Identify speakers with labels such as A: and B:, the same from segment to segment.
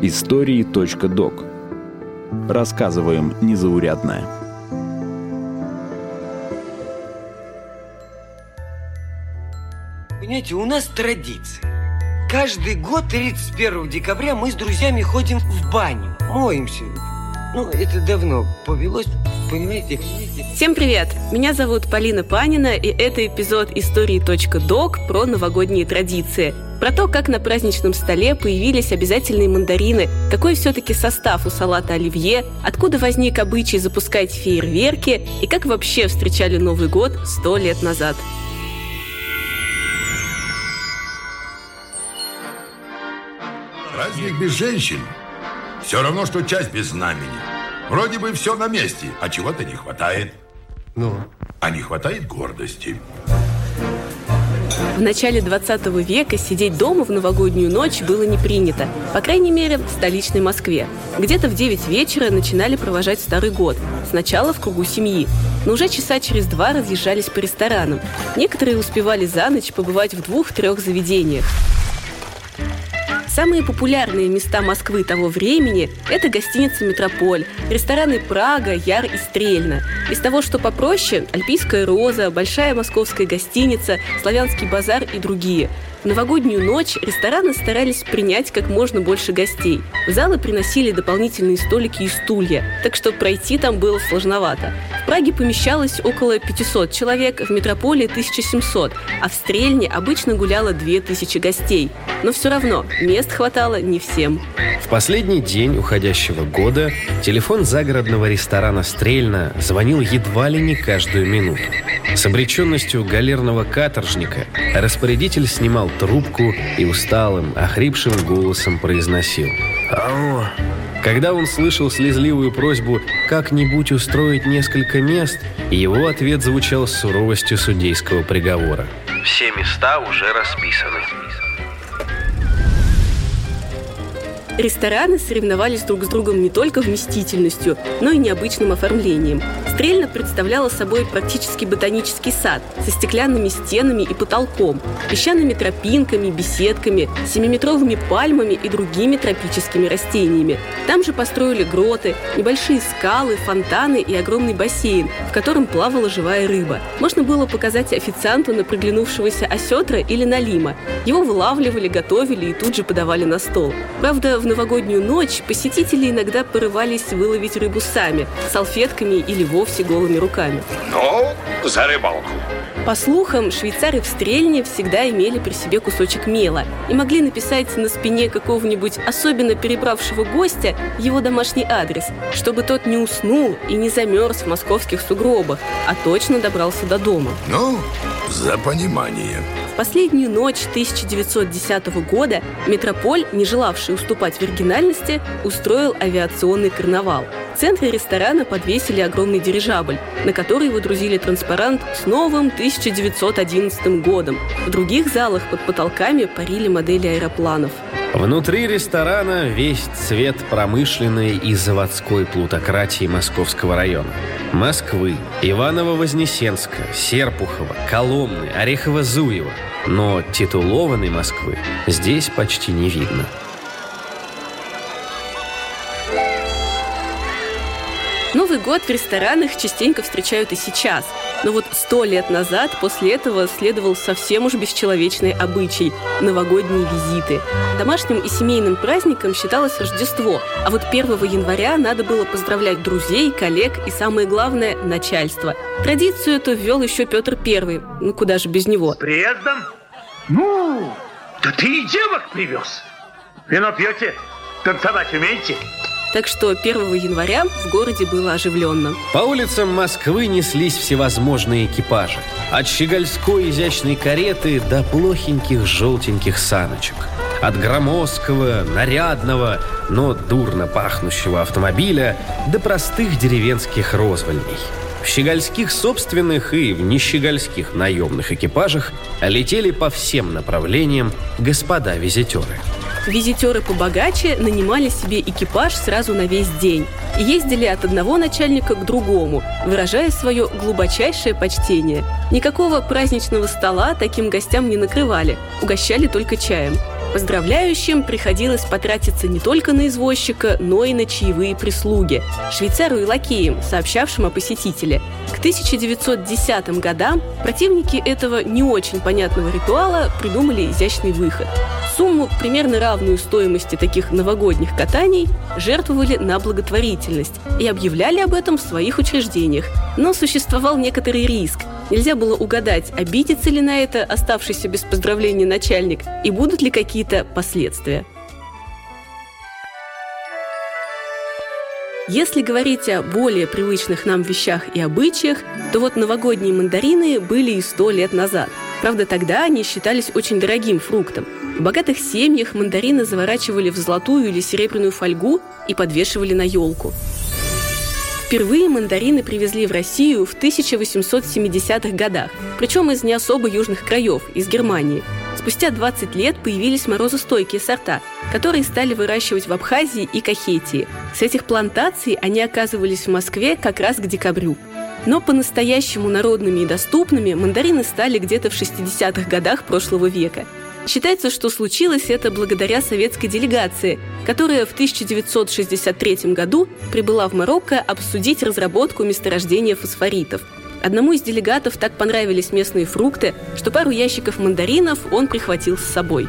A: Истории.док Рассказываем незаурядное.
B: Понимаете, у нас традиция. Каждый год 31 декабря мы с друзьями ходим в баню, моемся. Ну, это давно повелось, понимаете?
C: Всем привет! Меня зовут Полина Панина, и это эпизод истории.док про новогодние традиции. Про то, как на праздничном столе появились обязательные мандарины, какой все-таки состав у салата оливье, откуда возник обычай запускать фейерверки и как вообще встречали Новый год сто лет назад.
D: Праздник без женщин все равно, что часть без знамени. Вроде бы все на месте, а чего-то не хватает.
E: Ну?
D: А не хватает гордости.
C: В начале 20 века сидеть дома в новогоднюю ночь было не принято. По крайней мере, в столичной Москве. Где-то в 9 вечера начинали провожать Старый год. Сначала в кругу семьи. Но уже часа через два разъезжались по ресторанам. Некоторые успевали за ночь побывать в двух-трех заведениях. Самые популярные места Москвы того времени – это гостиница «Метрополь», рестораны «Прага», «Яр» и «Стрельна». Из того, что попроще – «Альпийская роза», «Большая московская гостиница», «Славянский базар» и другие – новогоднюю ночь рестораны старались принять как можно больше гостей. В залы приносили дополнительные столики и стулья, так что пройти там было сложновато. В Праге помещалось около 500 человек, в метрополии 1700, а в Стрельне обычно гуляло 2000 гостей. Но все равно мест хватало не всем.
E: В последний день уходящего года телефон загородного ресторана «Стрельна» звонил едва ли не каждую минуту. С обреченностью галерного каторжника распорядитель снимал трубку и усталым, охрипшим голосом произносил «Алло». Когда он слышал слезливую просьбу как-нибудь устроить несколько мест, его ответ звучал с суровостью судейского приговора.
F: Все места уже расписаны.
C: Рестораны соревновались друг с другом не только вместительностью, но и необычным оформлением. Стрельна представляла собой практически ботанический сад со стеклянными стенами и потолком, песчаными тропинками, беседками, семиметровыми пальмами и другими тропическими растениями. Там же построили гроты, небольшие скалы, фонтаны и огромный бассейн, в котором плавала живая рыба. Можно было показать официанту на приглянувшегося осетра или налима. Его вылавливали, готовили и тут же подавали на стол. Правда, в новогоднюю ночь посетители иногда порывались выловить рыбу сами, салфетками или вовсе голыми руками.
D: Ну, за рыбалку.
C: По слухам, швейцары в Стрельне всегда имели при себе кусочек мела и могли написать на спине какого-нибудь особенно перебравшего гостя его домашний адрес, чтобы тот не уснул и не замерз в московских сугробах, а точно добрался до дома.
D: Ну, за понимание.
C: Последнюю ночь 1910 года Метрополь, не желавший уступать в оригинальности, устроил авиационный карнавал. В центре ресторана подвесили огромный дирижабль, на который выдрузили транспарант с новым 1911 годом. В других залах под потолками парили модели аэропланов.
E: Внутри ресторана весь цвет промышленной и заводской плутократии Московского района. Москвы, Иваново-Вознесенска, Серпухова, Коломны, Орехово-Зуева. Но титулованной Москвы здесь почти не видно.
C: Новый год в ресторанах частенько встречают и сейчас. Но вот сто лет назад после этого следовал совсем уж бесчеловечный обычай – новогодние визиты. Домашним и семейным праздником считалось Рождество, а вот 1 января надо было поздравлять друзей, коллег и, самое главное, начальство. Традицию эту ввел еще Петр Первый. Ну, куда же без него?
G: Приездом? Ну, да ты и девок привез. Вино пьете? Танцевать умеете?
C: Так что 1 января в городе было оживленно.
E: По улицам Москвы неслись всевозможные экипажи. От щегольской изящной кареты до плохеньких желтеньких саночек. От громоздкого, нарядного, но дурно пахнущего автомобиля до простых деревенских розвольней. В щегольских собственных и в нещегольских наемных экипажах летели по всем направлениям господа-визитеры.
C: Визитеры побогаче нанимали себе экипаж сразу на весь день и ездили от одного начальника к другому, выражая свое глубочайшее почтение. Никакого праздничного стола таким гостям не накрывали, угощали только чаем. Поздравляющим приходилось потратиться не только на извозчика, но и на чаевые прислуги, швейцару и лакеям, сообщавшим о посетителе. К 1910 годам противники этого не очень понятного ритуала придумали изящный выход. Сумму, примерно равную стоимости таких новогодних катаний, жертвовали на благотворительность и объявляли об этом в своих учреждениях. Но существовал некоторый риск. Нельзя было угадать, обидится ли на это оставшийся без поздравления начальник и будут ли какие-то последствия. Если говорить о более привычных нам вещах и обычаях, то вот новогодние мандарины были и сто лет назад. Правда, тогда они считались очень дорогим фруктом. В богатых семьях мандарины заворачивали в золотую или серебряную фольгу и подвешивали на елку. Впервые мандарины привезли в Россию в 1870-х годах, причем из не особо южных краев, из Германии. Спустя 20 лет появились морозостойкие сорта, которые стали выращивать в Абхазии и Кахетии. С этих плантаций они оказывались в Москве как раз к декабрю. Но по-настоящему народными и доступными мандарины стали где-то в 60-х годах прошлого века – Считается, что случилось это благодаря советской делегации, которая в 1963 году прибыла в Марокко обсудить разработку месторождения фосфоритов. Одному из делегатов так понравились местные фрукты, что пару ящиков мандаринов он прихватил с собой.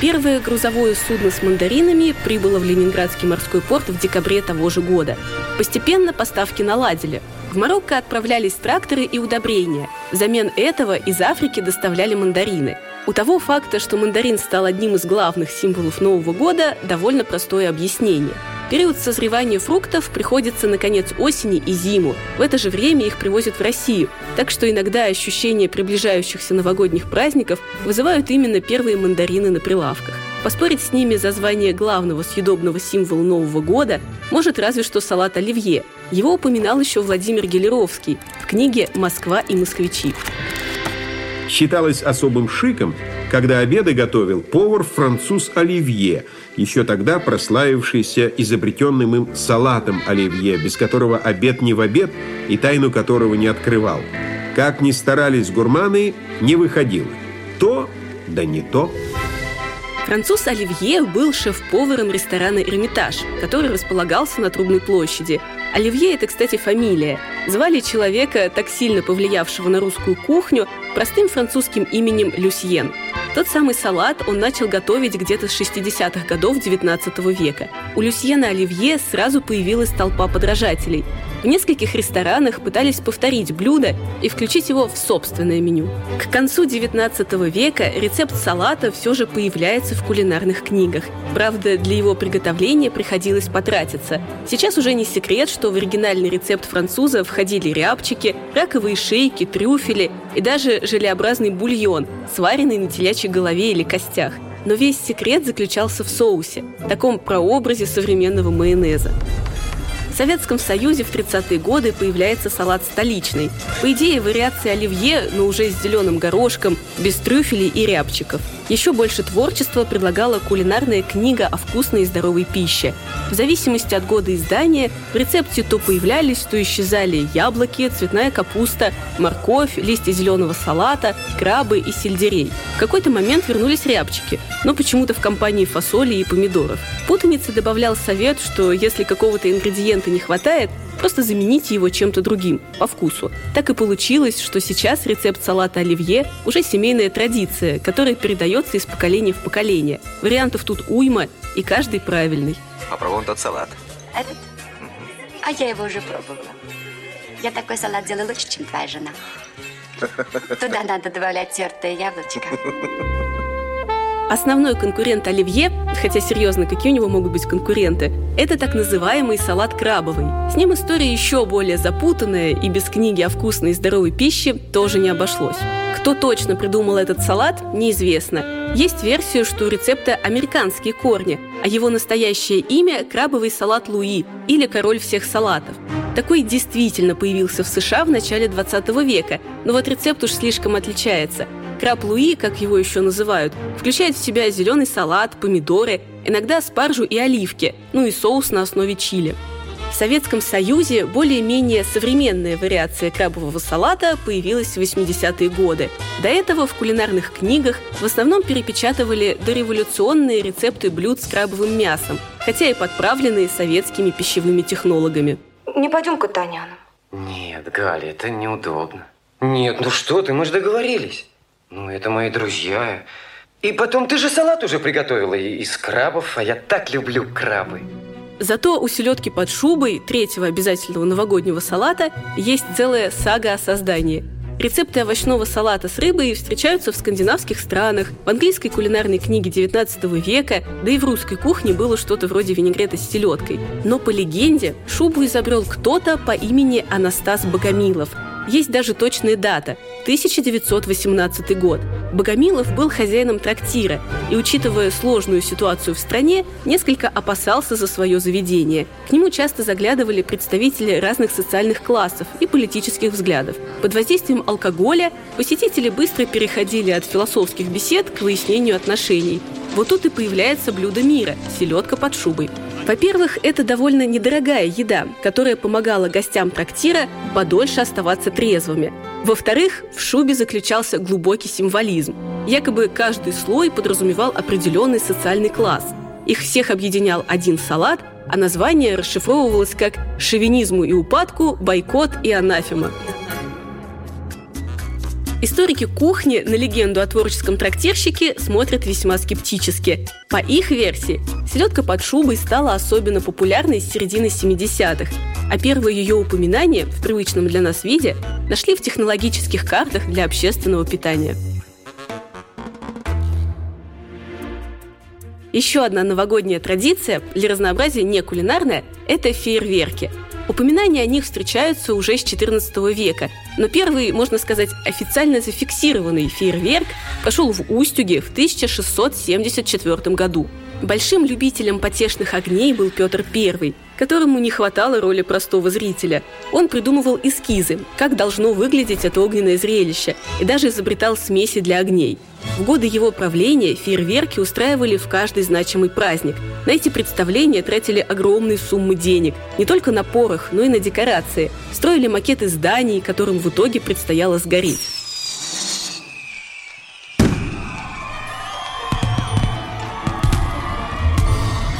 C: Первое грузовое судно с мандаринами прибыло в Ленинградский морской порт в декабре того же года. Постепенно поставки наладили. В Марокко отправлялись тракторы и удобрения. Взамен этого из Африки доставляли мандарины – у того факта, что мандарин стал одним из главных символов Нового года, довольно простое объяснение. Период созревания фруктов приходится на конец осени и зиму. В это же время их привозят в Россию, так что иногда ощущение приближающихся новогодних праздников вызывают именно первые мандарины на прилавках. Поспорить с ними за звание главного съедобного символа Нового года может разве что салат оливье. Его упоминал еще Владимир Гелеровский в книге «Москва и москвичи».
H: Считалось особым шиком, когда обеды готовил повар-француз Оливье, еще тогда прославившийся изобретенным им салатом Оливье, без которого обед не в обед и тайну которого не открывал. Как ни старались гурманы, не выходило. То, да не то.
C: Француз Оливье был шеф-поваром ресторана «Эрмитаж», который располагался на Трубной площади. Оливье – это, кстати, фамилия. Звали человека, так сильно повлиявшего на русскую кухню, простым французским именем Люсьен. Тот самый салат он начал готовить где-то с 60-х годов XIX века. У Люсьена Оливье сразу появилась толпа подражателей. В нескольких ресторанах пытались повторить блюдо и включить его в собственное меню. К концу XIX века рецепт салата все же появляется в кулинарных книгах. Правда, для его приготовления приходилось потратиться. Сейчас уже не секрет, что в оригинальный рецепт француза входили рябчики, раковые шейки, трюфели и даже желеобразный бульон, сваренный на телячьей голове или костях. Но весь секрет заключался в соусе, таком прообразе современного майонеза. В Советском Союзе в 30-е годы появляется салат столичный. По идее, вариация оливье, но уже с зеленым горошком, без трюфелей и рябчиков. Еще больше творчества предлагала кулинарная книга о вкусной и здоровой пище. В зависимости от года издания в рецепте то появлялись, то исчезали яблоки, цветная капуста, морковь, листья зеленого салата, крабы и сельдерей. В какой-то момент вернулись рябчики, но почему-то в компании фасоли и помидоров. Путаница добавлял совет, что если какого-то ингредиента не хватает, просто замените его чем-то другим, по вкусу. Так и получилось, что сейчас рецепт салата оливье уже семейная традиция, которая передается из поколения в поколение. Вариантов тут уйма, и каждый правильный.
F: Попробуем тот салат.
I: Этот? А я его уже пробовала. Я такой салат делаю лучше, чем твоя жена. Туда надо добавлять тертое яблочко.
C: Основной конкурент оливье, хотя серьезно, какие у него могут быть конкуренты, это так называемый салат крабовый. С ним история еще более запутанная, и без книги о вкусной и здоровой пище тоже не обошлось. Кто точно придумал этот салат, неизвестно. Есть версия, что у рецепта американские корни, а его настоящее имя – крабовый салат Луи или король всех салатов. Такой действительно появился в США в начале 20 века, но вот рецепт уж слишком отличается – Краб Луи, как его еще называют, включает в себя зеленый салат, помидоры, иногда спаржу и оливки, ну и соус на основе чили. В Советском Союзе более-менее современная вариация крабового салата появилась в 80-е годы. До этого в кулинарных книгах в основном перепечатывали дореволюционные рецепты блюд с крабовым мясом, хотя и подправленные советскими пищевыми технологами.
J: Не пойдем к Таняну.
B: Нет, Галя, это неудобно. Нет, ну что ты, мы же договорились. Ну, это мои друзья. И потом, ты же салат уже приготовила из крабов, а я так люблю крабы.
C: Зато у селедки под шубой, третьего обязательного новогоднего салата, есть целая сага о создании. Рецепты овощного салата с рыбой встречаются в скандинавских странах, в английской кулинарной книге XIX века, да и в русской кухне было что-то вроде винегрета с селедкой. Но по легенде шубу изобрел кто-то по имени Анастас Богомилов – есть даже точная дата – 1918 год. Богомилов был хозяином трактира и, учитывая сложную ситуацию в стране, несколько опасался за свое заведение. К нему часто заглядывали представители разных социальных классов и политических взглядов. Под воздействием алкоголя посетители быстро переходили от философских бесед к выяснению отношений. Вот тут и появляется блюдо мира – селедка под шубой – во-первых, это довольно недорогая еда, которая помогала гостям трактира подольше оставаться трезвыми. Во-вторых, в шубе заключался глубокий символизм. Якобы каждый слой подразумевал определенный социальный класс. Их всех объединял один салат, а название расшифровывалось как «шовинизму и упадку, бойкот и анафема». Историки кухни на легенду о творческом трактирщике смотрят весьма скептически. По их версии, селедка под шубой стала особенно популярной с середины 70-х, а первые ее упоминания в привычном для нас виде нашли в технологических картах для общественного питания. Еще одна новогодняя традиция, для разнообразия не кулинарная, это фейерверки – Упоминания о них встречаются уже с XIV века, но первый, можно сказать, официально зафиксированный фейерверк пошел в Устюге в 1674 году. Большим любителем потешных огней был Петр I, которому не хватало роли простого зрителя. Он придумывал эскизы, как должно выглядеть это огненное зрелище, и даже изобретал смеси для огней. В годы его правления фейерверки устраивали в каждый значимый праздник. На эти представления тратили огромные суммы денег, не только на порох, но и на декорации. Строили макеты зданий, которым в итоге предстояло сгореть.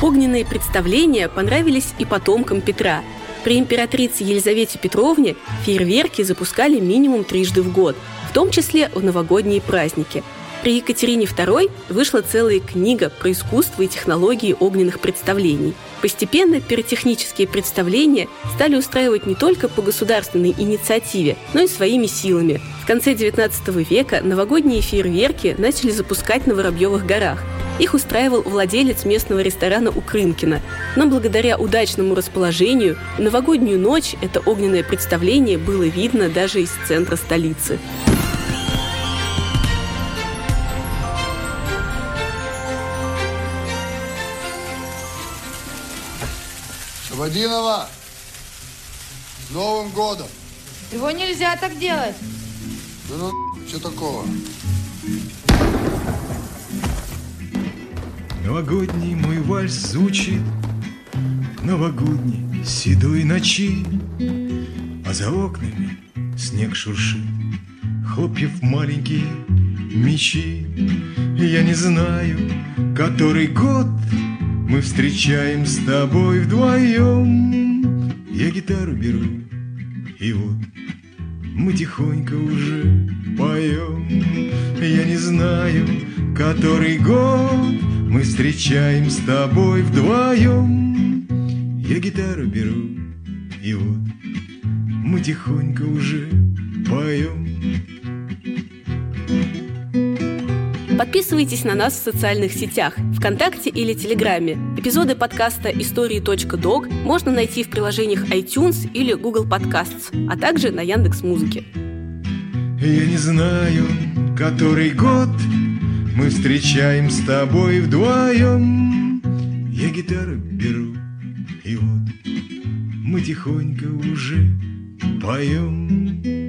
C: Огненные представления понравились и потомкам Петра. При императрице Елизавете Петровне фейерверки запускали минимум трижды в год, в том числе в новогодние праздники. При Екатерине II вышла целая книга про искусство и технологии огненных представлений. Постепенно пиротехнические представления стали устраивать не только по государственной инициативе, но и своими силами. В конце XIX века новогодние фейерверки начали запускать на Воробьевых горах – их устраивал владелец местного ресторана у Крымкина. Но благодаря удачному расположению, в новогоднюю ночь это огненное представление было видно даже из центра столицы.
K: Шабадинова, с Новым годом!
J: Его нельзя так делать.
K: Да ну, что такого?
L: Новогодний мой вальс звучит Новогодней седой ночи А за окнами снег шуршит Хлопьев маленькие мечи. Я не знаю, который год Мы встречаем с тобой вдвоем. Я гитару беру, и вот Мы тихонько уже поем. Я не знаю, который год мы встречаем с тобой вдвоем Я гитару беру, и вот Мы тихонько уже поем
C: Подписывайтесь на нас в социальных сетях, ВКонтакте или Телеграме. Эпизоды подкаста «Истории.док» можно найти в приложениях iTunes или Google Podcasts, а также на Яндекс Музыке.
L: Я не знаю, который год мы встречаем с тобой вдвоем. Я гитару беру, и вот Мы тихонько уже поем